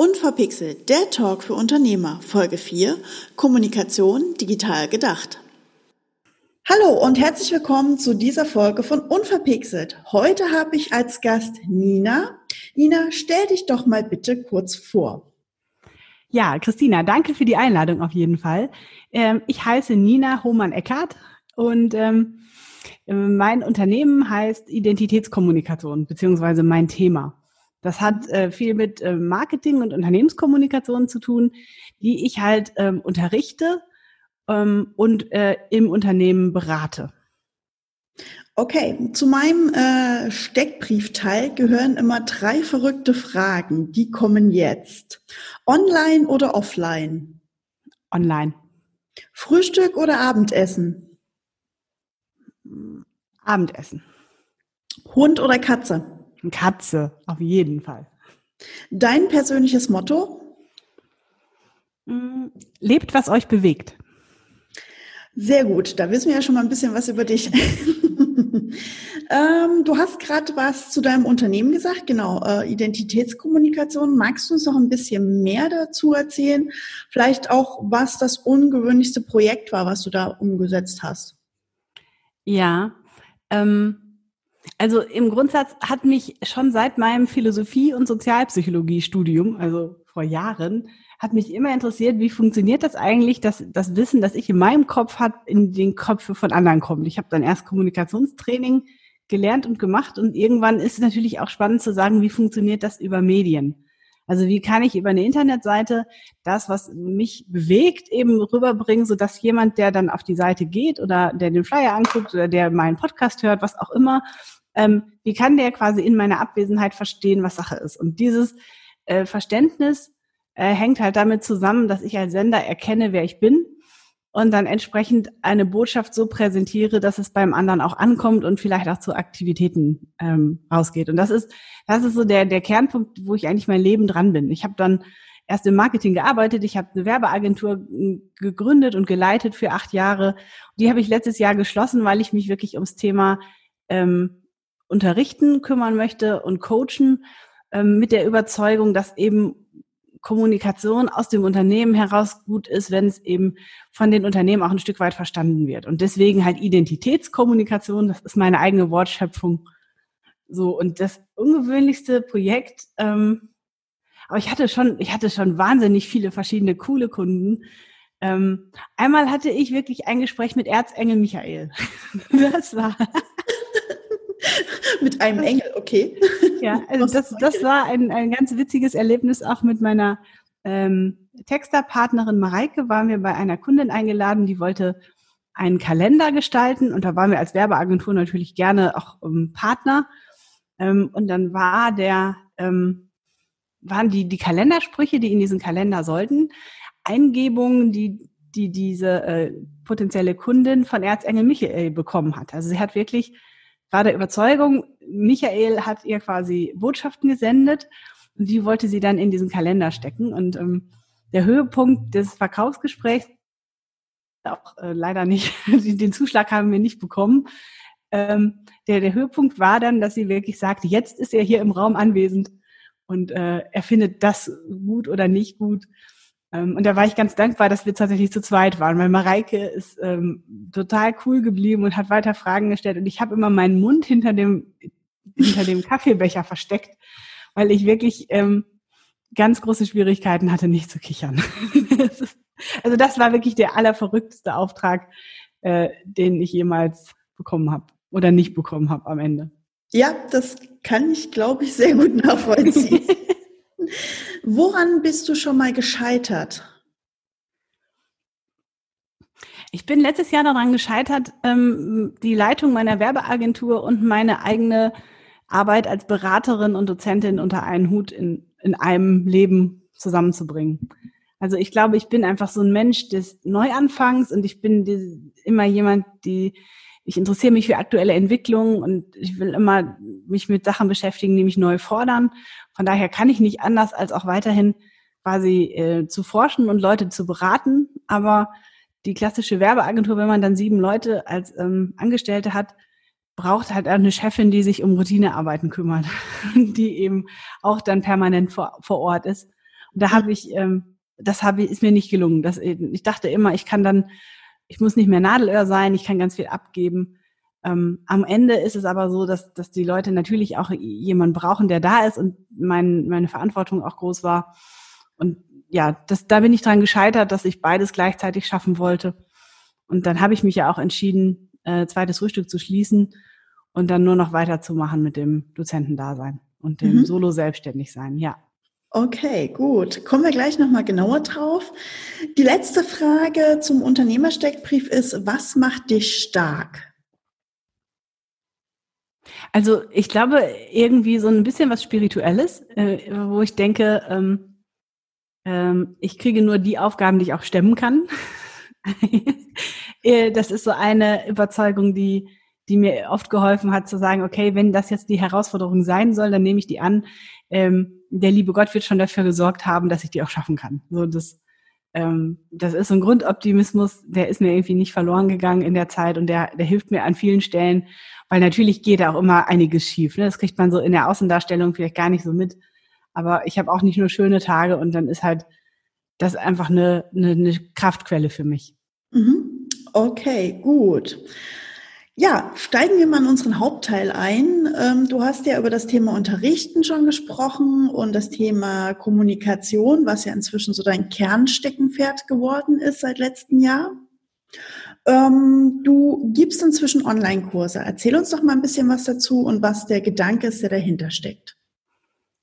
Unverpixelt, der Talk für Unternehmer, Folge 4, Kommunikation digital gedacht. Hallo und herzlich willkommen zu dieser Folge von Unverpixelt. Heute habe ich als Gast Nina. Nina, stell dich doch mal bitte kurz vor. Ja, Christina, danke für die Einladung auf jeden Fall. Ähm, ich heiße Nina Hohmann-Eckert und ähm, mein Unternehmen heißt Identitätskommunikation, beziehungsweise mein Thema. Das hat äh, viel mit äh, Marketing und Unternehmenskommunikation zu tun, die ich halt ähm, unterrichte ähm, und äh, im Unternehmen berate. Okay, zu meinem äh, Steckbriefteil gehören immer drei verrückte Fragen. Die kommen jetzt. Online oder offline? Online. Frühstück oder Abendessen? Abendessen. Hund oder Katze? Katze, auf jeden Fall. Dein persönliches Motto? Mm, lebt, was euch bewegt. Sehr gut, da wissen wir ja schon mal ein bisschen was über dich. ähm, du hast gerade was zu deinem Unternehmen gesagt, genau, äh, Identitätskommunikation. Magst du uns noch ein bisschen mehr dazu erzählen? Vielleicht auch, was das ungewöhnlichste Projekt war, was du da umgesetzt hast? Ja, ähm, also im Grundsatz hat mich schon seit meinem Philosophie- und Sozialpsychologie-Studium, also vor Jahren, hat mich immer interessiert, wie funktioniert das eigentlich, dass das Wissen, das ich in meinem Kopf hat, in den Köpfe von anderen kommt. Ich habe dann erst Kommunikationstraining gelernt und gemacht und irgendwann ist es natürlich auch spannend zu sagen, wie funktioniert das über Medien. Also wie kann ich über eine Internetseite das, was mich bewegt, eben rüberbringen, so dass jemand, der dann auf die Seite geht oder der den Flyer anguckt oder der meinen Podcast hört, was auch immer, ähm, wie kann der quasi in meiner Abwesenheit verstehen, was Sache ist? Und dieses äh, Verständnis äh, hängt halt damit zusammen, dass ich als Sender erkenne, wer ich bin und dann entsprechend eine Botschaft so präsentiere, dass es beim anderen auch ankommt und vielleicht auch zu Aktivitäten ähm, rausgeht. Und das ist, das ist so der, der Kernpunkt, wo ich eigentlich mein Leben dran bin. Ich habe dann erst im Marketing gearbeitet, ich habe eine Werbeagentur hm, gegründet und geleitet für acht Jahre. Die habe ich letztes Jahr geschlossen, weil ich mich wirklich ums Thema ähm, Unterrichten kümmern möchte und coachen ähm, mit der Überzeugung, dass eben Kommunikation aus dem Unternehmen heraus gut ist, wenn es eben von den Unternehmen auch ein Stück weit verstanden wird. Und deswegen halt Identitätskommunikation, das ist meine eigene Wortschöpfung. So, und das ungewöhnlichste Projekt, ähm, aber ich hatte schon, ich hatte schon wahnsinnig viele verschiedene coole Kunden. Ähm, einmal hatte ich wirklich ein Gespräch mit Erzengel Michael. das war mit einem Engel, okay. Ja, also das, das war ein, ein ganz witziges Erlebnis auch mit meiner ähm, Texterpartnerin Mareike. Waren wir bei einer Kundin eingeladen, die wollte einen Kalender gestalten und da waren wir als Werbeagentur natürlich gerne auch um, Partner. Ähm, und dann war der, ähm, waren die, die Kalendersprüche, die in diesen Kalender sollten, Eingebungen, die die diese äh, potenzielle Kundin von Erzengel Michael bekommen hat. Also sie hat wirklich war der Überzeugung, Michael hat ihr quasi Botschaften gesendet und die wollte sie dann in diesen Kalender stecken. Und ähm, der Höhepunkt des Verkaufsgesprächs, auch äh, leider nicht, den Zuschlag haben wir nicht bekommen. Ähm, der, der Höhepunkt war dann, dass sie wirklich sagte, jetzt ist er hier im Raum anwesend und äh, er findet das gut oder nicht gut. Ähm, und da war ich ganz dankbar, dass wir tatsächlich zu zweit waren, weil Mareike ist ähm, total cool geblieben und hat weiter Fragen gestellt. Und ich habe immer meinen Mund hinter dem, hinter dem Kaffeebecher versteckt, weil ich wirklich ähm, ganz große Schwierigkeiten hatte, nicht zu kichern. also das war wirklich der allerverrückteste Auftrag, äh, den ich jemals bekommen habe oder nicht bekommen habe am Ende. Ja, das kann ich, glaube ich, sehr gut nachvollziehen. Woran bist du schon mal gescheitert? Ich bin letztes Jahr daran gescheitert, ähm, die Leitung meiner Werbeagentur und meine eigene Arbeit als Beraterin und Dozentin unter einen Hut in, in einem Leben zusammenzubringen. Also ich glaube, ich bin einfach so ein Mensch des Neuanfangs und ich bin immer jemand, die ich interessiere mich für aktuelle Entwicklungen und ich will immer mich mit Sachen beschäftigen, die mich neu fordern. Von daher kann ich nicht anders, als auch weiterhin quasi äh, zu forschen und Leute zu beraten. Aber die klassische Werbeagentur, wenn man dann sieben Leute als ähm, Angestellte hat, braucht halt eine Chefin, die sich um Routinearbeiten kümmert, die eben auch dann permanent vor, vor Ort ist. Und da mhm. habe ich, ähm, das habe ist mir nicht gelungen. Das, ich dachte immer, ich kann dann, ich muss nicht mehr Nadelöhr sein, ich kann ganz viel abgeben. Ähm, am Ende ist es aber so, dass, dass die Leute natürlich auch jemanden brauchen, der da ist und mein, meine Verantwortung auch groß war. Und ja, das, da bin ich dran gescheitert, dass ich beides gleichzeitig schaffen wollte. Und dann habe ich mich ja auch entschieden, äh, zweites Frühstück zu schließen und dann nur noch weiterzumachen mit dem Dozentendasein und dem mhm. Solo-Selbstständigsein, ja. Okay, gut. Kommen wir gleich nochmal genauer drauf. Die letzte Frage zum Unternehmersteckbrief ist, was macht dich stark? Also ich glaube irgendwie so ein bisschen was Spirituelles, äh, wo ich denke, ähm, ähm, ich kriege nur die Aufgaben, die ich auch stemmen kann. Äh, das ist so eine Überzeugung, die, die mir oft geholfen hat zu sagen, okay, wenn das jetzt die Herausforderung sein soll, dann nehme ich die an. Ähm, der liebe Gott wird schon dafür gesorgt haben, dass ich die auch schaffen kann. So das, ähm, das ist so ein Grundoptimismus, der ist mir irgendwie nicht verloren gegangen in der Zeit und der, der hilft mir an vielen Stellen weil natürlich geht auch immer einiges schief. Ne? Das kriegt man so in der Außendarstellung vielleicht gar nicht so mit. Aber ich habe auch nicht nur schöne Tage und dann ist halt das einfach eine, eine, eine Kraftquelle für mich. Mhm. Okay, gut. Ja, steigen wir mal in unseren Hauptteil ein. Ähm, du hast ja über das Thema Unterrichten schon gesprochen und das Thema Kommunikation, was ja inzwischen so dein Kernsteckenpferd geworden ist seit letztem Jahr. Ähm, du gibst inzwischen Online-Kurse. Erzähl uns doch mal ein bisschen was dazu und was der Gedanke ist, der dahinter steckt.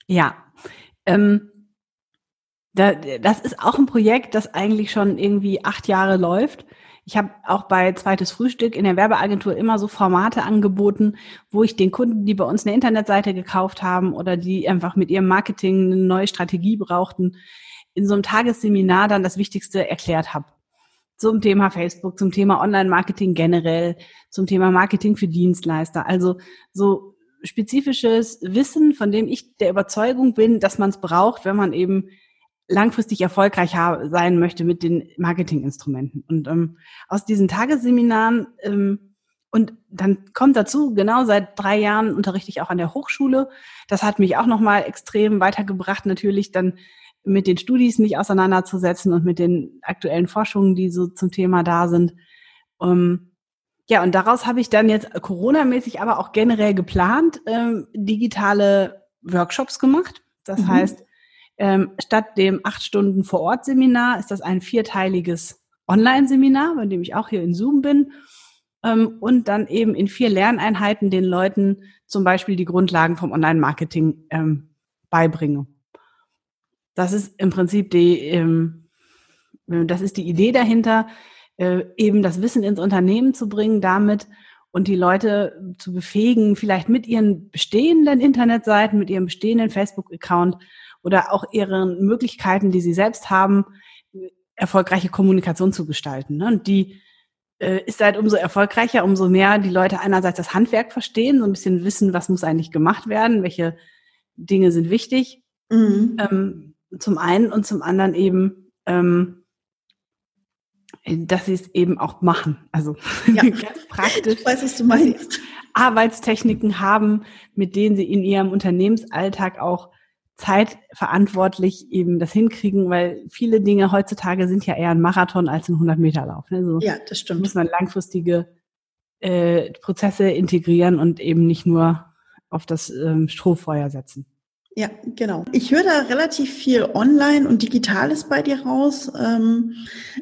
Ja, ähm, da, das ist auch ein Projekt, das eigentlich schon irgendwie acht Jahre läuft. Ich habe auch bei Zweites Frühstück in der Werbeagentur immer so Formate angeboten, wo ich den Kunden, die bei uns eine Internetseite gekauft haben oder die einfach mit ihrem Marketing eine neue Strategie brauchten, in so einem Tagesseminar dann das Wichtigste erklärt habe zum Thema Facebook, zum Thema Online-Marketing generell, zum Thema Marketing für Dienstleister. Also so spezifisches Wissen, von dem ich der Überzeugung bin, dass man es braucht, wenn man eben langfristig erfolgreich sein möchte mit den Marketinginstrumenten. Und ähm, aus diesen Tagesseminaren ähm, und dann kommt dazu, genau seit drei Jahren unterrichte ich auch an der Hochschule. Das hat mich auch nochmal extrem weitergebracht, natürlich dann mit den Studis mich auseinanderzusetzen und mit den aktuellen Forschungen, die so zum Thema da sind. Ähm, ja, und daraus habe ich dann jetzt Corona-mäßig, aber auch generell geplant, ähm, digitale Workshops gemacht. Das mhm. heißt, ähm, statt dem acht Stunden Vor-Ort-Seminar ist das ein vierteiliges Online-Seminar, bei dem ich auch hier in Zoom bin. Ähm, und dann eben in vier Lerneinheiten den Leuten zum Beispiel die Grundlagen vom Online-Marketing ähm, beibringe. Das ist im Prinzip die, ähm, das ist die Idee dahinter, äh, eben das Wissen ins Unternehmen zu bringen, damit und die Leute zu befähigen, vielleicht mit ihren bestehenden Internetseiten, mit ihrem bestehenden Facebook-Account oder auch ihren Möglichkeiten, die sie selbst haben, erfolgreiche Kommunikation zu gestalten. Ne? Und die äh, ist halt umso erfolgreicher, umso mehr die Leute einerseits das Handwerk verstehen, so ein bisschen wissen, was muss eigentlich gemacht werden, welche Dinge sind wichtig. Mhm. Ähm, zum einen und zum anderen eben, ähm, dass sie es eben auch machen. Also ja. ganz praktisch. Ich weiß, was du meinst. Arbeitstechniken haben, mit denen sie in ihrem Unternehmensalltag auch zeitverantwortlich eben das hinkriegen, weil viele Dinge heutzutage sind ja eher ein Marathon als ein 100-Meter-Lauf. Ne? Also ja, das stimmt. Muss man langfristige äh, Prozesse integrieren und eben nicht nur auf das ähm, Strohfeuer setzen. Ja, genau. Ich höre da relativ viel online und digitales bei dir raus. Ähm,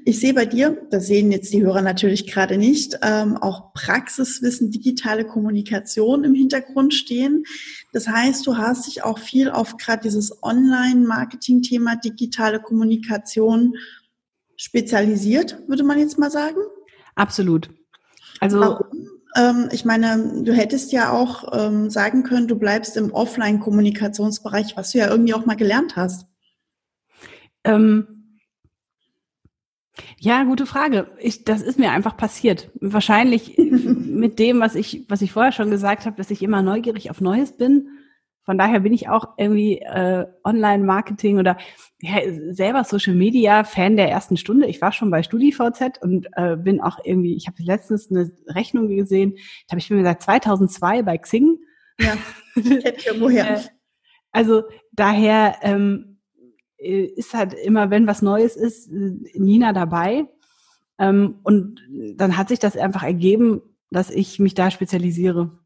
ich sehe bei dir, das sehen jetzt die Hörer natürlich gerade nicht, ähm, auch Praxiswissen, digitale Kommunikation im Hintergrund stehen. Das heißt, du hast dich auch viel auf gerade dieses Online-Marketing-Thema digitale Kommunikation spezialisiert, würde man jetzt mal sagen. Absolut. Also Warum? Ähm, ich meine, du hättest ja auch ähm, sagen können, du bleibst im Offline-Kommunikationsbereich, was du ja irgendwie auch mal gelernt hast. Ähm, ja, gute Frage. Ich, das ist mir einfach passiert. Wahrscheinlich mit dem, was ich, was ich vorher schon gesagt habe, dass ich immer neugierig auf Neues bin von daher bin ich auch irgendwie äh, Online-Marketing oder ja, selber Social Media Fan der ersten Stunde. Ich war schon bei StudiVZ und äh, bin auch irgendwie, ich habe letztens eine Rechnung gesehen, ich habe ich bin seit 2002 bei Xing. Ja, kennt ihr woher. Äh, also daher ähm, äh, ist halt immer, wenn was Neues ist, Nina dabei. Ähm, und dann hat sich das einfach ergeben, dass ich mich da spezialisiere.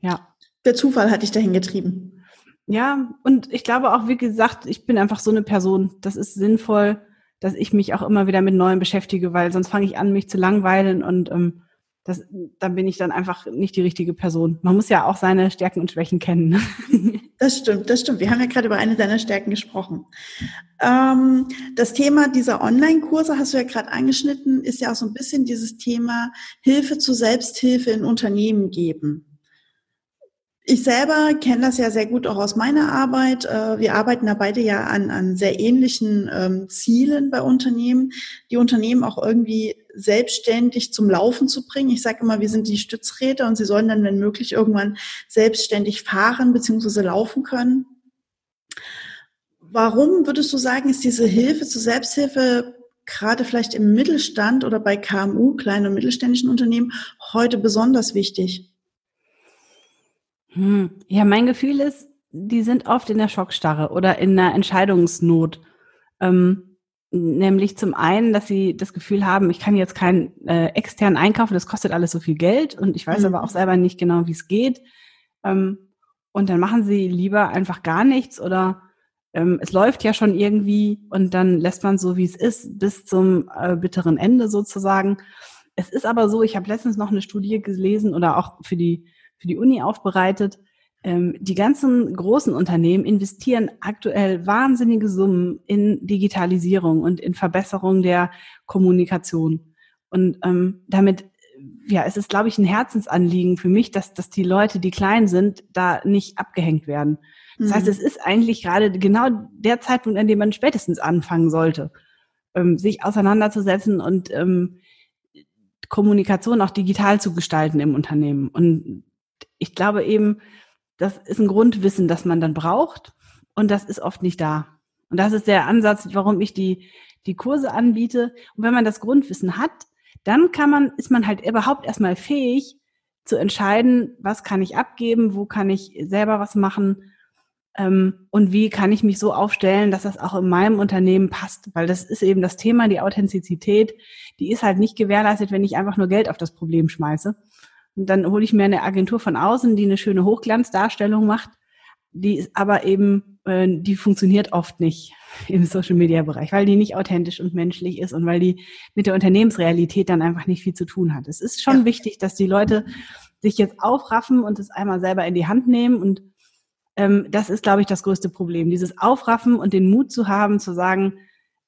Ja. Der Zufall hat dich dahin getrieben. Ja, und ich glaube auch, wie gesagt, ich bin einfach so eine Person. Das ist sinnvoll, dass ich mich auch immer wieder mit Neuem beschäftige, weil sonst fange ich an, mich zu langweilen und ähm, das, dann bin ich dann einfach nicht die richtige Person. Man muss ja auch seine Stärken und Schwächen kennen. Ne? Das stimmt, das stimmt. Wir haben ja gerade über eine deiner Stärken gesprochen. Ähm, das Thema dieser Online-Kurse hast du ja gerade angeschnitten, ist ja auch so ein bisschen dieses Thema Hilfe zur Selbsthilfe in Unternehmen geben. Ich selber kenne das ja sehr gut auch aus meiner Arbeit. Äh, wir arbeiten da beide ja an, an sehr ähnlichen ähm, Zielen bei Unternehmen, die Unternehmen auch irgendwie selbstständig zum Laufen zu bringen. Ich sage immer, wir sind die Stützräder und sie sollen dann, wenn möglich, irgendwann selbstständig fahren bzw. laufen können. Warum würdest du sagen, ist diese Hilfe zur Selbsthilfe gerade vielleicht im Mittelstand oder bei KMU, kleinen und mittelständischen Unternehmen, heute besonders wichtig? Hm. Ja, mein Gefühl ist, die sind oft in der Schockstarre oder in einer Entscheidungsnot. Ähm, nämlich zum einen, dass sie das Gefühl haben, ich kann jetzt keinen äh, externen einkaufen, das kostet alles so viel Geld und ich weiß mhm. aber auch selber nicht genau, wie es geht. Ähm, und dann machen sie lieber einfach gar nichts oder ähm, es läuft ja schon irgendwie und dann lässt man so, wie es ist, bis zum äh, bitteren Ende sozusagen. Es ist aber so, ich habe letztens noch eine Studie gelesen oder auch für die für die Uni aufbereitet. Ähm, die ganzen großen Unternehmen investieren aktuell wahnsinnige Summen in Digitalisierung und in Verbesserung der Kommunikation. Und ähm, damit, ja, es ist, glaube ich, ein Herzensanliegen für mich, dass, dass die Leute, die klein sind, da nicht abgehängt werden. Das mhm. heißt, es ist eigentlich gerade genau der Zeitpunkt, an dem man spätestens anfangen sollte, ähm, sich auseinanderzusetzen und ähm, Kommunikation auch digital zu gestalten im Unternehmen. Und ich glaube eben, das ist ein Grundwissen, das man dann braucht und das ist oft nicht da. Und das ist der Ansatz, warum ich die, die Kurse anbiete. Und wenn man das Grundwissen hat, dann kann man, ist man halt überhaupt erstmal fähig zu entscheiden, was kann ich abgeben, wo kann ich selber was machen ähm, und wie kann ich mich so aufstellen, dass das auch in meinem Unternehmen passt. Weil das ist eben das Thema, die Authentizität, die ist halt nicht gewährleistet, wenn ich einfach nur Geld auf das Problem schmeiße. Und dann hole ich mir eine Agentur von außen, die eine schöne Hochglanzdarstellung macht. Die ist aber eben, äh, die funktioniert oft nicht im Social Media Bereich, weil die nicht authentisch und menschlich ist und weil die mit der Unternehmensrealität dann einfach nicht viel zu tun hat. Es ist schon ja. wichtig, dass die Leute sich jetzt aufraffen und es einmal selber in die Hand nehmen und ähm, das ist, glaube ich, das größte Problem. Dieses Aufraffen und den Mut zu haben, zu sagen,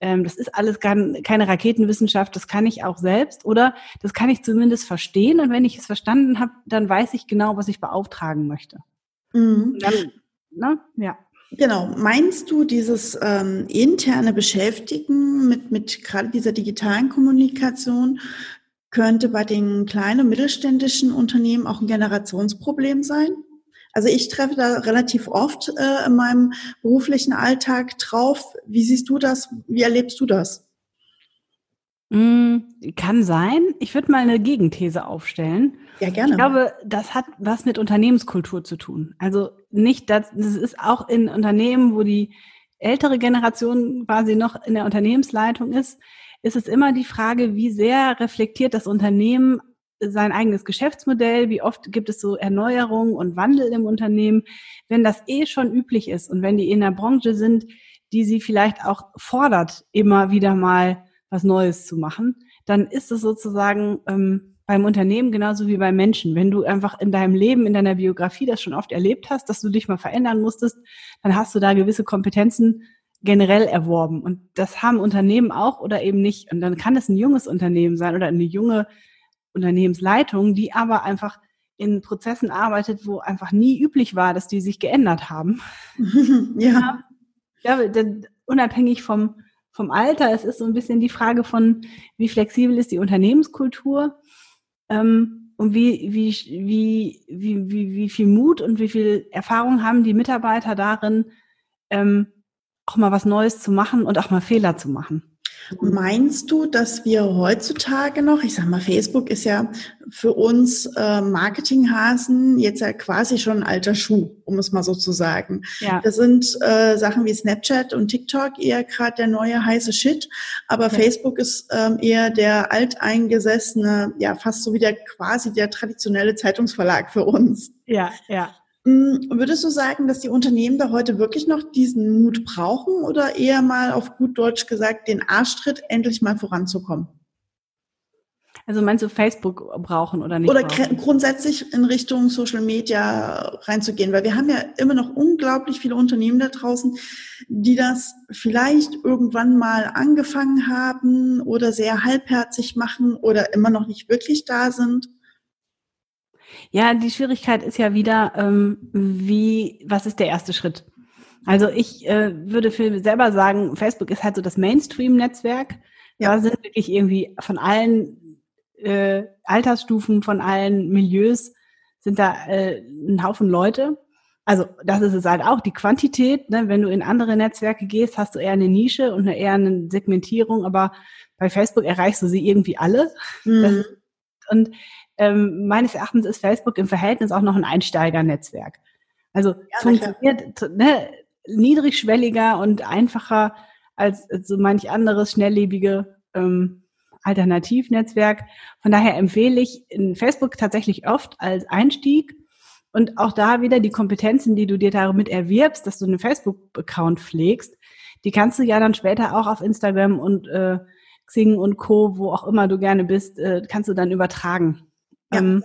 das ist alles keine Raketenwissenschaft, das kann ich auch selbst oder das kann ich zumindest verstehen und wenn ich es verstanden habe, dann weiß ich genau, was ich beauftragen möchte. Mhm. Dann, ne? Ja. Genau. Meinst du, dieses ähm, interne Beschäftigen mit, mit gerade dieser digitalen Kommunikation könnte bei den kleinen und mittelständischen Unternehmen auch ein Generationsproblem sein? Also ich treffe da relativ oft äh, in meinem beruflichen Alltag drauf. Wie siehst du das? Wie erlebst du das? Mm, kann sein. Ich würde mal eine Gegenthese aufstellen. Ja, gerne. Ich glaube, das hat was mit Unternehmenskultur zu tun. Also nicht, dass das ist auch in Unternehmen, wo die ältere Generation quasi noch in der Unternehmensleitung ist, ist es immer die Frage, wie sehr reflektiert das Unternehmen sein eigenes Geschäftsmodell, wie oft gibt es so Erneuerungen und Wandel im Unternehmen. Wenn das eh schon üblich ist und wenn die in der Branche sind, die sie vielleicht auch fordert, immer wieder mal was Neues zu machen, dann ist es sozusagen ähm, beim Unternehmen genauso wie beim Menschen. Wenn du einfach in deinem Leben, in deiner Biografie das schon oft erlebt hast, dass du dich mal verändern musstest, dann hast du da gewisse Kompetenzen generell erworben. Und das haben Unternehmen auch oder eben nicht. Und dann kann es ein junges Unternehmen sein oder eine junge Unternehmensleitung, die aber einfach in Prozessen arbeitet, wo einfach nie üblich war, dass die sich geändert haben. ja. ja, unabhängig vom, vom Alter, es ist so ein bisschen die Frage von, wie flexibel ist die Unternehmenskultur ähm, und wie, wie, wie, wie, wie, wie viel Mut und wie viel Erfahrung haben die Mitarbeiter darin, ähm, auch mal was Neues zu machen und auch mal Fehler zu machen. Meinst du, dass wir heutzutage noch, ich sag mal, Facebook ist ja für uns äh, Marketinghasen jetzt ja quasi schon ein alter Schuh, um es mal so zu sagen. Ja. Das sind äh, Sachen wie Snapchat und TikTok eher gerade der neue heiße Shit, aber ja. Facebook ist ähm, eher der alteingesessene, ja fast so wie der quasi der traditionelle Zeitungsverlag für uns. Ja, ja. Hm, würdest du sagen, dass die Unternehmen da heute wirklich noch diesen Mut brauchen oder eher mal auf gut Deutsch gesagt den Arschtritt, endlich mal voranzukommen? Also meinst du Facebook brauchen oder nicht? Oder brauchen? grundsätzlich in Richtung Social Media reinzugehen, weil wir haben ja immer noch unglaublich viele Unternehmen da draußen, die das vielleicht irgendwann mal angefangen haben oder sehr halbherzig machen oder immer noch nicht wirklich da sind. Ja, die Schwierigkeit ist ja wieder, ähm, wie, was ist der erste Schritt? Also ich äh, würde für selber sagen, Facebook ist halt so das Mainstream-Netzwerk. Ja. Da sind wirklich irgendwie von allen äh, Altersstufen, von allen Milieus sind da äh, ein Haufen Leute. Also das ist es halt auch, die Quantität. Ne? Wenn du in andere Netzwerke gehst, hast du eher eine Nische und eine, eher eine Segmentierung, aber bei Facebook erreichst du sie irgendwie alle. Mhm. Das, und ähm, meines Erachtens ist Facebook im Verhältnis auch noch ein Einsteigernetzwerk. Also ja, funktioniert ne, niedrigschwelliger und einfacher als so manch anderes schnelllebige ähm, Alternativnetzwerk. Von daher empfehle ich in Facebook tatsächlich oft als Einstieg und auch da wieder die Kompetenzen, die du dir damit erwirbst, dass du einen Facebook-Account pflegst, die kannst du ja dann später auch auf Instagram und äh, Xing und Co., wo auch immer du gerne bist, äh, kannst du dann übertragen. Ja. Ähm,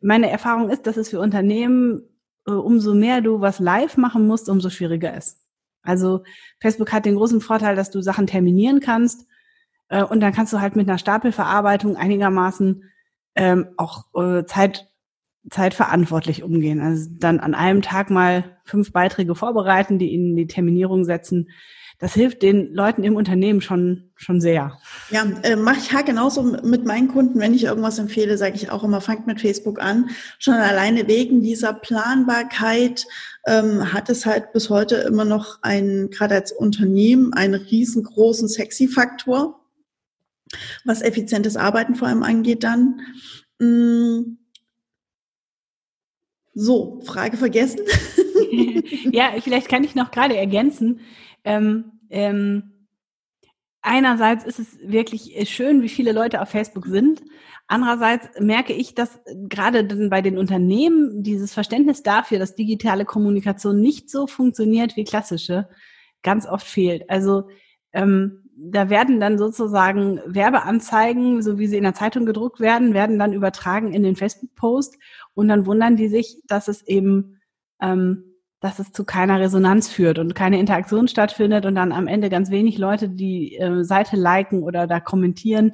meine Erfahrung ist, dass es für Unternehmen, äh, umso mehr du was live machen musst, umso schwieriger ist. Also Facebook hat den großen Vorteil, dass du Sachen terminieren kannst äh, und dann kannst du halt mit einer Stapelverarbeitung einigermaßen ähm, auch äh, Zeit zeitverantwortlich umgehen. Also dann an einem Tag mal fünf Beiträge vorbereiten, die in die Terminierung setzen das hilft den Leuten im Unternehmen schon, schon sehr. Ja, äh, mache ich ja genauso mit meinen Kunden. Wenn ich irgendwas empfehle, sage ich auch immer, fangt mit Facebook an. Schon alleine wegen dieser Planbarkeit ähm, hat es halt bis heute immer noch einen, gerade als Unternehmen, einen riesengroßen Sexy-Faktor, was effizientes Arbeiten vor allem angeht dann. Mm. So, Frage vergessen. ja, vielleicht kann ich noch gerade ergänzen. Ähm, ähm, einerseits ist es wirklich äh, schön, wie viele Leute auf Facebook sind. Andererseits merke ich, dass gerade bei den Unternehmen dieses Verständnis dafür, dass digitale Kommunikation nicht so funktioniert wie klassische, ganz oft fehlt. Also ähm, da werden dann sozusagen Werbeanzeigen, so wie sie in der Zeitung gedruckt werden, werden dann übertragen in den Facebook-Post und dann wundern die sich, dass es eben ähm, dass es zu keiner Resonanz führt und keine Interaktion stattfindet und dann am Ende ganz wenig Leute die äh, Seite liken oder da kommentieren.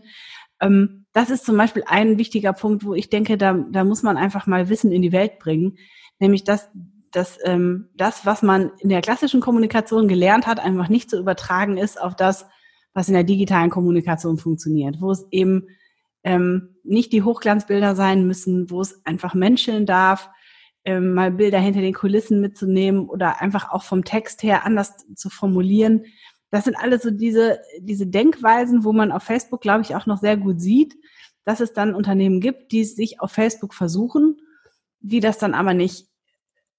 Ähm, das ist zum Beispiel ein wichtiger Punkt, wo ich denke, da, da muss man einfach mal Wissen in die Welt bringen, nämlich dass, dass ähm, das, was man in der klassischen Kommunikation gelernt hat, einfach nicht zu übertragen ist auf das, was in der digitalen Kommunikation funktioniert, wo es eben ähm, nicht die Hochglanzbilder sein müssen, wo es einfach menscheln darf, ähm, mal Bilder hinter den Kulissen mitzunehmen oder einfach auch vom Text her anders zu formulieren. Das sind alles so diese, diese Denkweisen, wo man auf Facebook, glaube ich, auch noch sehr gut sieht, dass es dann Unternehmen gibt, die sich auf Facebook versuchen, die das dann aber nicht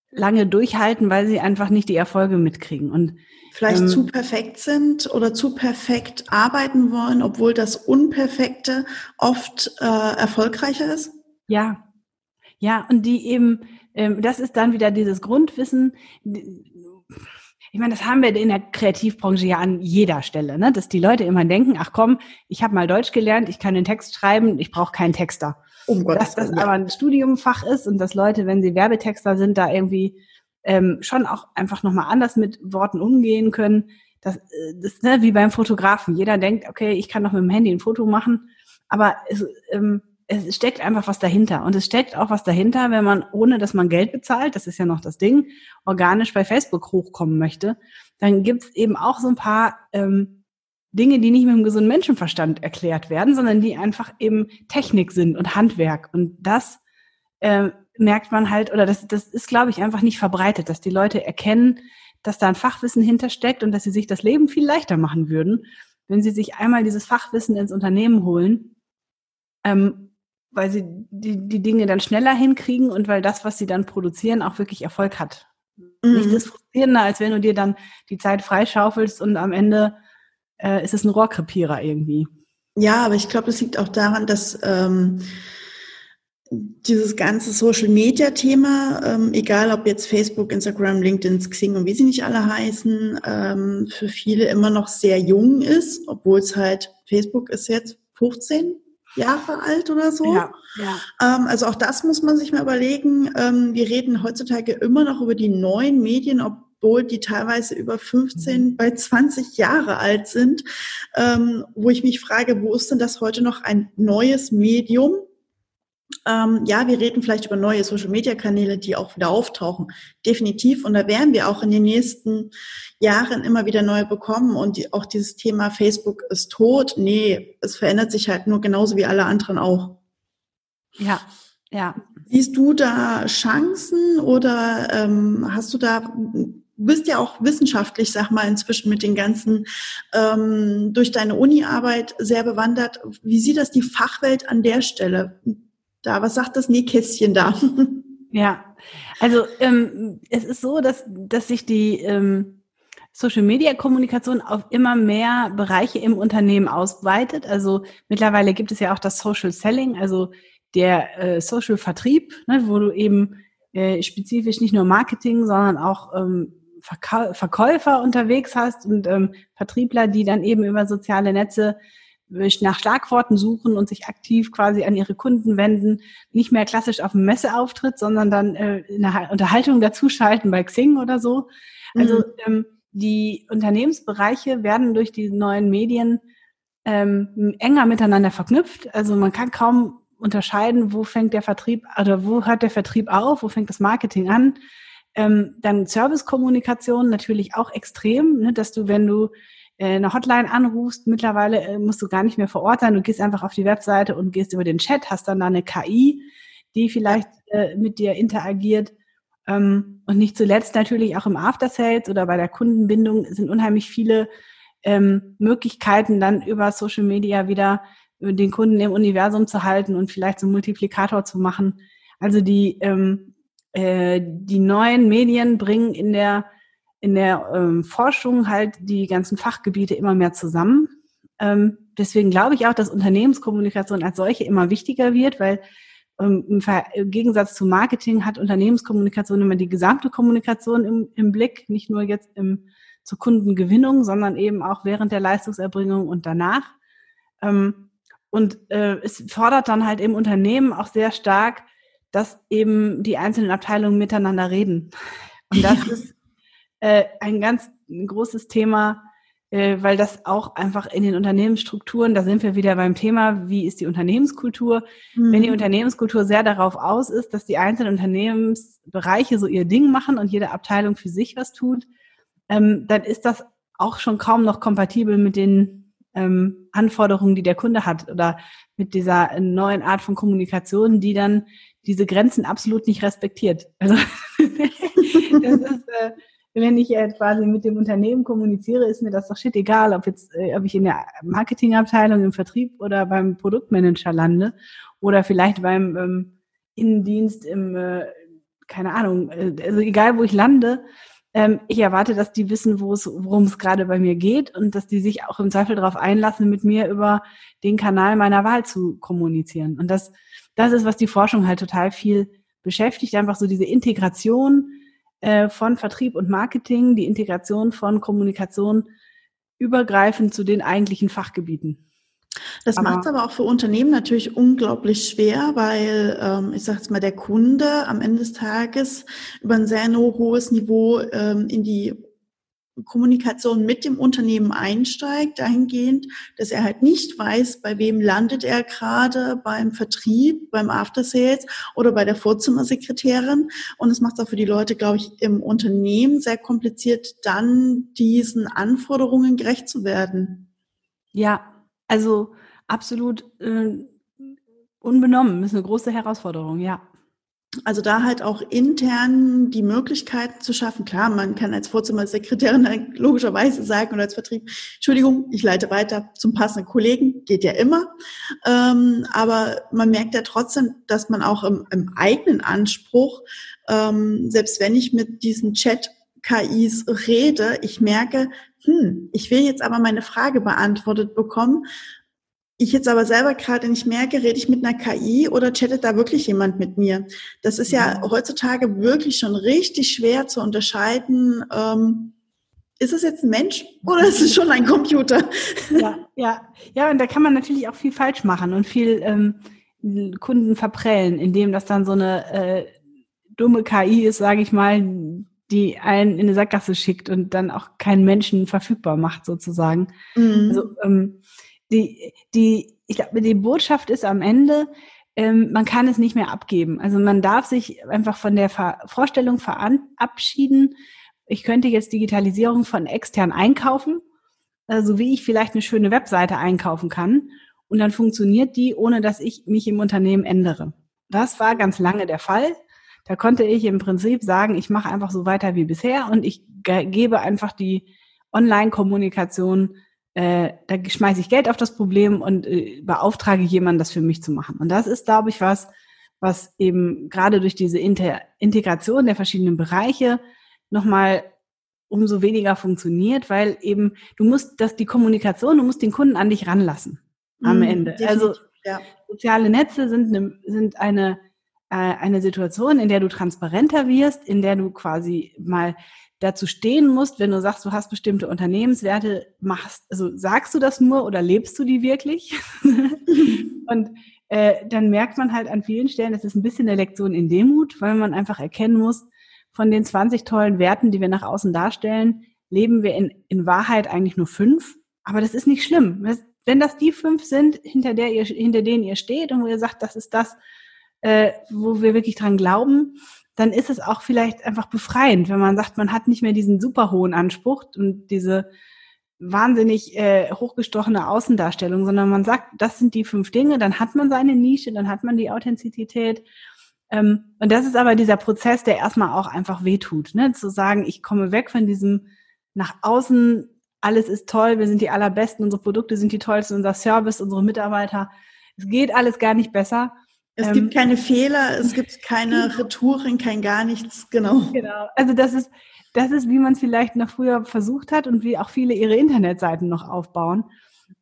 lange durchhalten, weil sie einfach nicht die Erfolge mitkriegen. Und vielleicht ähm, zu perfekt sind oder zu perfekt arbeiten wollen, obwohl das Unperfekte oft äh, erfolgreicher ist? Ja, ja, und die eben ähm, das ist dann wieder dieses Grundwissen. Ich meine, das haben wir in der Kreativbranche ja an jeder Stelle, ne? dass die Leute immer denken, ach komm, ich habe mal Deutsch gelernt, ich kann den Text schreiben, ich brauche keinen Texter. Um dass das aber ein Studiumfach ist und dass Leute, wenn sie Werbetexter sind, da irgendwie ähm, schon auch einfach nochmal anders mit Worten umgehen können. Das, äh, das ist ne, wie beim Fotografen. Jeder denkt, okay, ich kann doch mit dem Handy ein Foto machen, aber es, ähm, es steckt einfach was dahinter. Und es steckt auch was dahinter, wenn man, ohne dass man Geld bezahlt, das ist ja noch das Ding, organisch bei Facebook hochkommen möchte, dann gibt's eben auch so ein paar ähm, Dinge, die nicht mit dem gesunden Menschenverstand erklärt werden, sondern die einfach eben Technik sind und Handwerk. Und das äh, merkt man halt, oder das, das ist, glaube ich, einfach nicht verbreitet, dass die Leute erkennen, dass da ein Fachwissen hintersteckt und dass sie sich das Leben viel leichter machen würden, wenn sie sich einmal dieses Fachwissen ins Unternehmen holen ähm, weil sie die, die Dinge dann schneller hinkriegen und weil das, was sie dann produzieren, auch wirklich Erfolg hat. Mhm. Nichts ist frustrierender, als wenn du dir dann die Zeit freischaufelst und am Ende äh, ist es ein Rohrkrepierer irgendwie. Ja, aber ich glaube, es liegt auch daran, dass ähm, dieses ganze Social Media Thema, ähm, egal ob jetzt Facebook, Instagram, LinkedIn, Xing und wie sie nicht alle heißen, ähm, für viele immer noch sehr jung ist, obwohl es halt, Facebook ist jetzt 15 Jahre alt oder so. Ja, ja. Ähm, also auch das muss man sich mal überlegen. Ähm, wir reden heutzutage immer noch über die neuen Medien, obwohl die teilweise über 15 mhm. bei 20 Jahre alt sind, ähm, wo ich mich frage, wo ist denn das heute noch ein neues Medium? Ähm, ja, wir reden vielleicht über neue Social-Media-Kanäle, die auch wieder auftauchen. Definitiv. Und da werden wir auch in den nächsten Jahren immer wieder neue bekommen. Und die, auch dieses Thema Facebook ist tot. Nee, es verändert sich halt nur genauso wie alle anderen auch. Ja, ja. Siehst du da Chancen oder ähm, hast du da Du bist ja auch wissenschaftlich, sag mal, inzwischen mit den ganzen, ähm, durch deine Uni-Arbeit sehr bewandert. Wie sieht das die Fachwelt an der Stelle? Da? Was sagt das Nähkästchen da? Ja, also ähm, es ist so, dass, dass sich die ähm, Social Media Kommunikation auf immer mehr Bereiche im Unternehmen ausweitet. Also mittlerweile gibt es ja auch das Social Selling, also der äh, Social Vertrieb, ne, wo du eben äh, spezifisch nicht nur Marketing, sondern auch ähm, Verkäufer unterwegs hast und ähm, Vertriebler, die dann eben über soziale Netze nach Schlagworten suchen und sich aktiv quasi an ihre Kunden wenden, nicht mehr klassisch auf dem Messeauftritt, sondern dann äh, in der Unterhaltung dazuschalten bei Xing oder so. Also mhm. ähm, die Unternehmensbereiche werden durch die neuen Medien ähm, enger miteinander verknüpft. Also man kann kaum unterscheiden, wo fängt der Vertrieb oder wo hört der Vertrieb auf, wo fängt das Marketing an. Ähm, dann Servicekommunikation natürlich auch extrem, ne, dass du, wenn du eine Hotline anrufst, mittlerweile äh, musst du gar nicht mehr vor Ort sein, du gehst einfach auf die Webseite und gehst über den Chat, hast dann da eine KI, die vielleicht äh, mit dir interagiert. Ähm, und nicht zuletzt natürlich auch im After Sales oder bei der Kundenbindung sind unheimlich viele ähm, Möglichkeiten, dann über Social Media wieder den Kunden im Universum zu halten und vielleicht so einen Multiplikator zu machen. Also die, ähm, äh, die neuen Medien bringen in der in der ähm, Forschung halt die ganzen Fachgebiete immer mehr zusammen. Ähm, deswegen glaube ich auch, dass Unternehmenskommunikation als solche immer wichtiger wird, weil ähm, im, Gegensatz zu Marketing hat Unternehmenskommunikation immer die gesamte Kommunikation im, im Blick, nicht nur jetzt im, zur Kundengewinnung, sondern eben auch während der Leistungserbringung und danach. Ähm, und äh, es fordert dann halt im Unternehmen auch sehr stark, dass eben die einzelnen Abteilungen miteinander reden. Und das ja. ist äh, ein ganz großes Thema, äh, weil das auch einfach in den Unternehmensstrukturen, da sind wir wieder beim Thema, wie ist die Unternehmenskultur? Mhm. Wenn die Unternehmenskultur sehr darauf aus ist, dass die einzelnen Unternehmensbereiche so ihr Ding machen und jede Abteilung für sich was tut, ähm, dann ist das auch schon kaum noch kompatibel mit den ähm, Anforderungen, die der Kunde hat oder mit dieser neuen Art von Kommunikation, die dann diese Grenzen absolut nicht respektiert. Also das ist äh, wenn ich jetzt quasi mit dem Unternehmen kommuniziere, ist mir das doch shit egal, ob jetzt, äh, ob ich in der Marketingabteilung, im Vertrieb oder beim Produktmanager lande oder vielleicht beim ähm, Innendienst im, äh, keine Ahnung, äh, also egal wo ich lande, ähm, ich erwarte, dass die wissen, worum es gerade bei mir geht und dass die sich auch im Zweifel darauf einlassen, mit mir über den Kanal meiner Wahl zu kommunizieren. Und das, das ist, was die Forschung halt total viel beschäftigt, einfach so diese Integration äh, von Vertrieb und Marketing, die Integration von Kommunikation übergreifend zu den eigentlichen Fachgebieten. Das macht es aber auch für Unternehmen natürlich unglaublich schwer, weil ähm, ich sage jetzt mal der Kunde am Ende des Tages über ein sehr hohes Niveau ähm, in die Kommunikation mit dem Unternehmen einsteigt, dahingehend, dass er halt nicht weiß, bei wem landet er gerade beim Vertrieb, beim After Sales oder bei der Vorzimmersekretärin. Und es macht es auch für die Leute, glaube ich, im Unternehmen sehr kompliziert, dann diesen Anforderungen gerecht zu werden. Ja, also absolut äh, unbenommen, ist eine große Herausforderung, ja. Also da halt auch intern die Möglichkeit zu schaffen. Klar, man kann als Vorzimmersekretärin logischerweise sagen oder als Vertrieb, Entschuldigung, ich leite weiter zum passenden Kollegen, geht ja immer. Ähm, aber man merkt ja trotzdem, dass man auch im, im eigenen Anspruch, ähm, selbst wenn ich mit diesen Chat KIs rede, ich merke, hm, ich will jetzt aber meine Frage beantwortet bekommen ich jetzt aber selber gerade nicht merke, rede ich mit einer KI oder chattet da wirklich jemand mit mir? Das ist ja mhm. heutzutage wirklich schon richtig schwer zu unterscheiden. Ähm, ist es jetzt ein Mensch oder ist es schon ein Computer? Ja, ja, ja, und da kann man natürlich auch viel falsch machen und viel ähm, Kunden verprellen, indem das dann so eine äh, dumme KI ist, sage ich mal, die einen in eine Sackgasse schickt und dann auch keinen Menschen verfügbar macht, sozusagen. Mhm. Also ähm, die, die, ich glaube, die Botschaft ist am Ende, ähm, man kann es nicht mehr abgeben. Also man darf sich einfach von der Ver Vorstellung verabschieden, ich könnte jetzt Digitalisierung von extern einkaufen, also wie ich vielleicht eine schöne Webseite einkaufen kann. Und dann funktioniert die, ohne dass ich mich im Unternehmen ändere. Das war ganz lange der Fall. Da konnte ich im Prinzip sagen, ich mache einfach so weiter wie bisher und ich gebe einfach die Online-Kommunikation äh, da schmeiße ich Geld auf das Problem und äh, beauftrage jemanden, das für mich zu machen. Und das ist, glaube ich, was, was eben gerade durch diese Inter Integration der verschiedenen Bereiche nochmal umso weniger funktioniert, weil eben du musst, dass die Kommunikation, du musst den Kunden an dich ranlassen am mm, Ende. Also ja. soziale Netze sind eine, sind eine eine Situation, in der du transparenter wirst, in der du quasi mal dazu stehen musst, wenn du sagst, du hast bestimmte Unternehmenswerte, machst, also sagst du das nur oder lebst du die wirklich? und äh, dann merkt man halt an vielen Stellen, es ist ein bisschen eine Lektion in Demut, weil man einfach erkennen muss, von den 20 tollen Werten, die wir nach außen darstellen, leben wir in, in Wahrheit eigentlich nur fünf. Aber das ist nicht schlimm. Wenn das die fünf sind, hinter, der ihr, hinter denen ihr steht und wo ihr sagt, das ist das, äh, wo wir wirklich dran glauben, dann ist es auch vielleicht einfach befreiend, wenn man sagt, man hat nicht mehr diesen super hohen Anspruch und diese wahnsinnig äh, hochgestochene Außendarstellung, sondern man sagt, das sind die fünf Dinge, dann hat man seine Nische, dann hat man die Authentizität. Ähm, und das ist aber dieser Prozess, der erstmal auch einfach wehtut, ne? zu sagen, ich komme weg von diesem nach außen, alles ist toll, wir sind die allerbesten, unsere Produkte sind die tollsten, unser Service, unsere Mitarbeiter, es geht alles gar nicht besser es ähm, gibt keine Fehler, es gibt keine. Retouren, kein gar nichts, genau. Genau. Also das ist, das ist, wie man es vielleicht noch früher versucht hat und wie auch viele ihre Internetseiten noch aufbauen.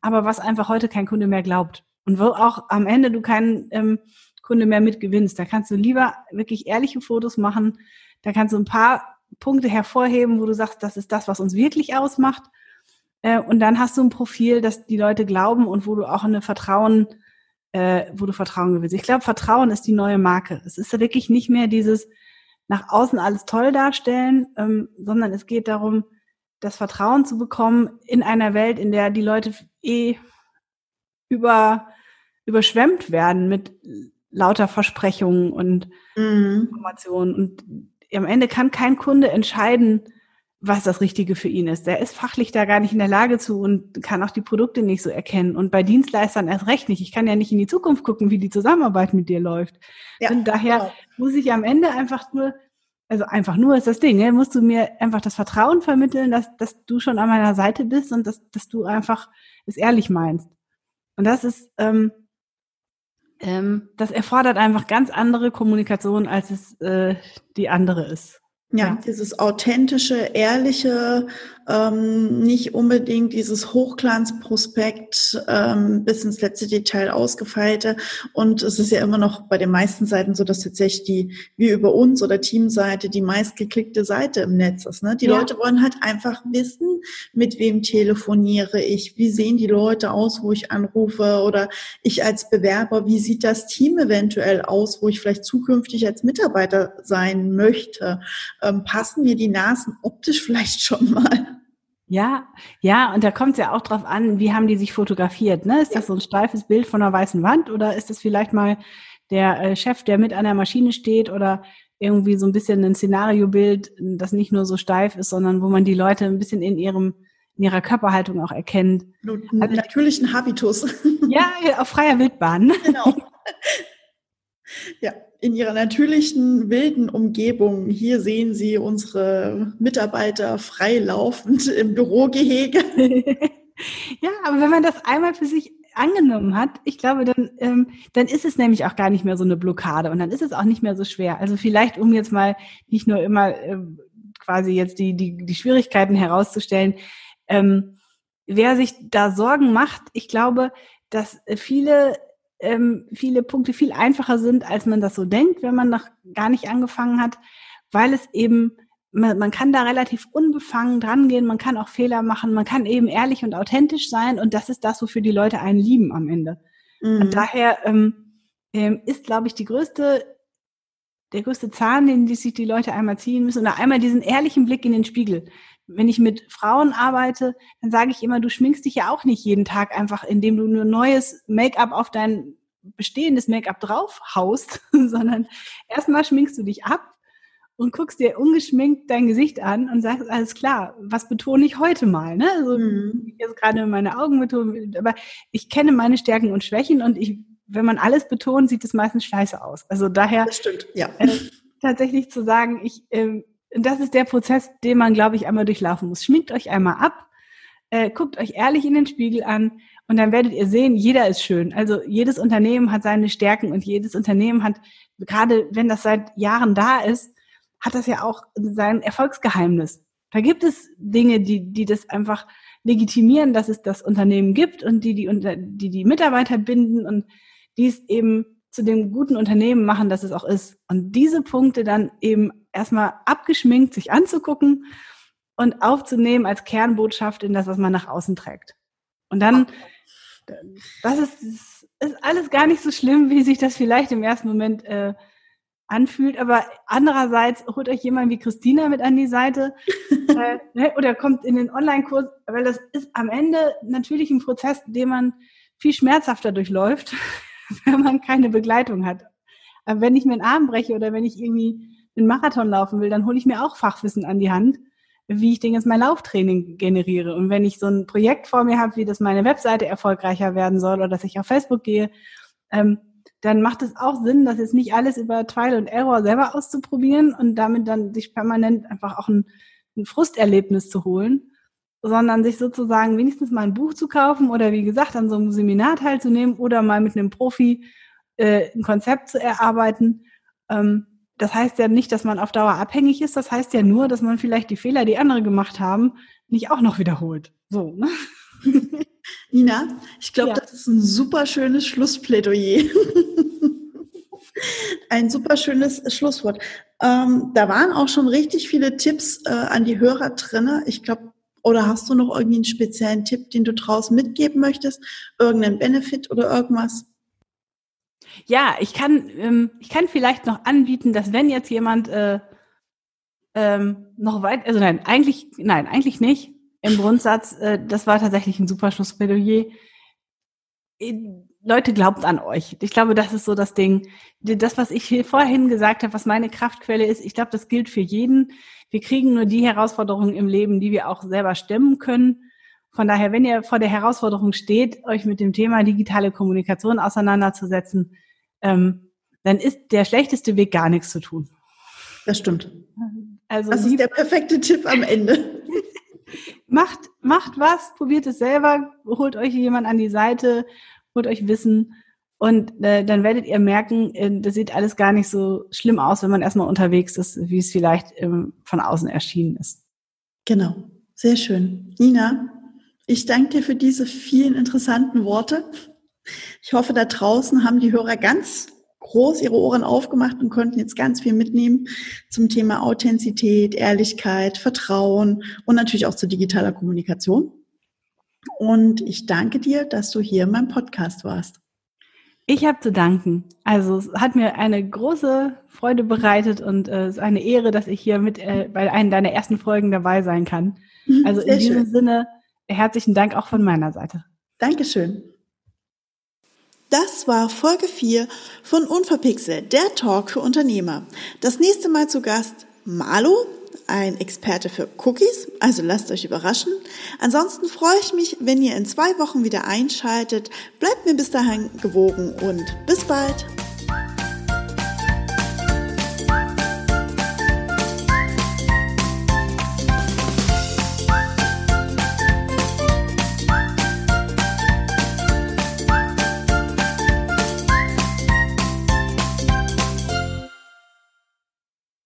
Aber was einfach heute kein Kunde mehr glaubt. Und wo auch am Ende du keinen ähm, Kunde mehr mitgewinnst. Da kannst du lieber wirklich ehrliche Fotos machen. Da kannst du ein paar Punkte hervorheben, wo du sagst, das ist das, was uns wirklich ausmacht. Äh, und dann hast du ein Profil, das die Leute glauben und wo du auch eine Vertrauen äh, wo du Vertrauen gewinnst. Ich glaube, Vertrauen ist die neue Marke. Es ist ja wirklich nicht mehr dieses nach außen alles toll darstellen, ähm, sondern es geht darum, das Vertrauen zu bekommen in einer Welt, in der die Leute eh über, überschwemmt werden mit lauter Versprechungen und mhm. Informationen. Und am Ende kann kein Kunde entscheiden, was das Richtige für ihn ist. Der ist fachlich da gar nicht in der Lage zu und kann auch die Produkte nicht so erkennen. Und bei Dienstleistern erst recht nicht. Ich kann ja nicht in die Zukunft gucken, wie die Zusammenarbeit mit dir läuft. Ja, und daher genau. muss ich am Ende einfach nur, also einfach nur ist das Ding, ne? musst du mir einfach das Vertrauen vermitteln, dass, dass du schon an meiner Seite bist und dass, dass du einfach es ehrlich meinst. Und das ist, ähm, ähm, das erfordert einfach ganz andere Kommunikation, als es äh, die andere ist. Ja, dieses authentische, ehrliche, ähm, nicht unbedingt dieses Hochglanzprospekt ähm, bis ins letzte Detail ausgefeilte. Und es ist ja immer noch bei den meisten Seiten so, dass tatsächlich die, wie über uns oder Teamseite, die meistgeklickte Seite im Netz ist. Ne? Die ja. Leute wollen halt einfach wissen, mit wem telefoniere ich, wie sehen die Leute aus, wo ich anrufe oder ich als Bewerber, wie sieht das Team eventuell aus, wo ich vielleicht zukünftig als Mitarbeiter sein möchte ähm, passen mir die Nasen optisch vielleicht schon mal. Ja, ja, und da kommt es ja auch drauf an, wie haben die sich fotografiert. Ne? Ist ja. das so ein steifes Bild von einer weißen Wand oder ist das vielleicht mal der äh, Chef, der mit an der Maschine steht oder irgendwie so ein bisschen ein Szenariobild, das nicht nur so steif ist, sondern wo man die Leute ein bisschen in ihrem in ihrer Körperhaltung auch erkennt. Also, natürlichen Habitus. Ja, auf freier Wildbahn. Genau. Ja, in ihrer natürlichen, wilden Umgebung. Hier sehen Sie unsere Mitarbeiter freilaufend im Bürogehege. ja, aber wenn man das einmal für sich angenommen hat, ich glaube, dann, ähm, dann ist es nämlich auch gar nicht mehr so eine Blockade und dann ist es auch nicht mehr so schwer. Also vielleicht, um jetzt mal nicht nur immer äh, quasi jetzt die, die, die Schwierigkeiten herauszustellen, ähm, wer sich da Sorgen macht, ich glaube, dass viele ähm, viele Punkte viel einfacher sind, als man das so denkt, wenn man noch gar nicht angefangen hat, weil es eben, man, man kann da relativ unbefangen drangehen, man kann auch Fehler machen, man kann eben ehrlich und authentisch sein und das ist das, wofür die Leute einen lieben am Ende. Mhm. Und daher ähm, ähm, ist, glaube ich, die größte, der größte Zahn, den die sich die Leute einmal ziehen müssen, oder einmal diesen ehrlichen Blick in den Spiegel wenn ich mit Frauen arbeite, dann sage ich immer, du schminkst dich ja auch nicht jeden Tag einfach, indem du nur neues Make-up auf dein bestehendes Make-up drauf haust, sondern erstmal schminkst du dich ab und guckst dir ungeschminkt dein Gesicht an und sagst, alles klar, was betone ich heute mal? Ne? Also, mhm. jetzt gerade meine Augen betonen, aber ich kenne meine Stärken und Schwächen und ich, wenn man alles betont, sieht es meistens scheiße aus. Also daher das stimmt, ja. Äh, tatsächlich zu sagen, ich äh, das ist der Prozess, den man, glaube ich, einmal durchlaufen muss. Schminkt euch einmal ab, äh, guckt euch ehrlich in den Spiegel an und dann werdet ihr sehen, jeder ist schön. Also jedes Unternehmen hat seine Stärken und jedes Unternehmen hat, gerade wenn das seit Jahren da ist, hat das ja auch sein Erfolgsgeheimnis. Da gibt es Dinge, die, die das einfach legitimieren, dass es das Unternehmen gibt und die die, die, die Mitarbeiter binden und die es eben zu dem guten Unternehmen machen, dass es auch ist. Und diese Punkte dann eben erstmal abgeschminkt sich anzugucken und aufzunehmen als Kernbotschaft in das, was man nach außen trägt. Und dann, das ist, ist alles gar nicht so schlimm, wie sich das vielleicht im ersten Moment äh, anfühlt. Aber andererseits holt euch jemand wie Christina mit an die Seite äh, ne, oder kommt in den Online-Kurs, weil das ist am Ende natürlich ein Prozess, den man viel schmerzhafter durchläuft, wenn man keine Begleitung hat. Aber wenn ich mir einen Arm breche oder wenn ich irgendwie einen Marathon laufen will, dann hole ich mir auch Fachwissen an die Hand, wie ich den jetzt mein Lauftraining generiere. Und wenn ich so ein Projekt vor mir habe, wie das meine Webseite erfolgreicher werden soll oder dass ich auf Facebook gehe, ähm, dann macht es auch Sinn, das jetzt nicht alles über Trial und Error selber auszuprobieren und damit dann sich permanent einfach auch ein, ein Frusterlebnis zu holen, sondern sich sozusagen wenigstens mal ein Buch zu kaufen oder wie gesagt an so einem Seminar teilzunehmen oder mal mit einem Profi äh, ein Konzept zu erarbeiten. Ähm, das heißt ja nicht, dass man auf Dauer abhängig ist. Das heißt ja nur, dass man vielleicht die Fehler, die andere gemacht haben, nicht auch noch wiederholt. So, ne? Nina, ich glaube, ja. das ist ein super schönes Schlussplädoyer. ein super schönes Schlusswort. Ähm, da waren auch schon richtig viele Tipps äh, an die Hörer drinne. Ich glaube, oder hast du noch irgendwie einen speziellen Tipp, den du draußen mitgeben möchtest? Irgendeinen Benefit oder irgendwas? Ja, ich kann, ähm, ich kann vielleicht noch anbieten, dass wenn jetzt jemand äh, ähm, noch weit, also nein, eigentlich, nein, eigentlich nicht. Im Grundsatz, äh, das war tatsächlich ein super Schlussplädoyer. Äh, Leute, glaubt an euch. Ich glaube, das ist so das Ding. Das, was ich hier vorhin gesagt habe, was meine Kraftquelle ist, ich glaube, das gilt für jeden. Wir kriegen nur die Herausforderungen im Leben, die wir auch selber stemmen können. Von daher, wenn ihr vor der Herausforderung steht, euch mit dem Thema digitale Kommunikation auseinanderzusetzen, ähm, dann ist der schlechteste Weg gar nichts zu tun. Das stimmt. Also das ist der perfekte Tipp am Ende. macht, macht was, probiert es selber, holt euch jemand an die Seite, holt euch Wissen und äh, dann werdet ihr merken, äh, das sieht alles gar nicht so schlimm aus, wenn man erstmal unterwegs ist, wie es vielleicht ähm, von außen erschienen ist. Genau, sehr schön. Nina, ich danke dir für diese vielen interessanten Worte. Ich hoffe, da draußen haben die Hörer ganz groß ihre Ohren aufgemacht und konnten jetzt ganz viel mitnehmen zum Thema Authentizität, Ehrlichkeit, Vertrauen und natürlich auch zu digitaler Kommunikation. Und ich danke dir, dass du hier in meinem Podcast warst. Ich habe zu danken. Also es hat mir eine große Freude bereitet und äh, es ist eine Ehre, dass ich hier mit äh, bei einer deiner ersten Folgen dabei sein kann. Mhm, also Sehr in diesem schön. Sinne herzlichen Dank auch von meiner Seite. Dankeschön. Das war Folge 4 von Unverpixelt, der Talk für Unternehmer. Das nächste Mal zu Gast Malu, ein Experte für Cookies, also lasst euch überraschen. Ansonsten freue ich mich, wenn ihr in zwei Wochen wieder einschaltet. Bleibt mir bis dahin gewogen und bis bald.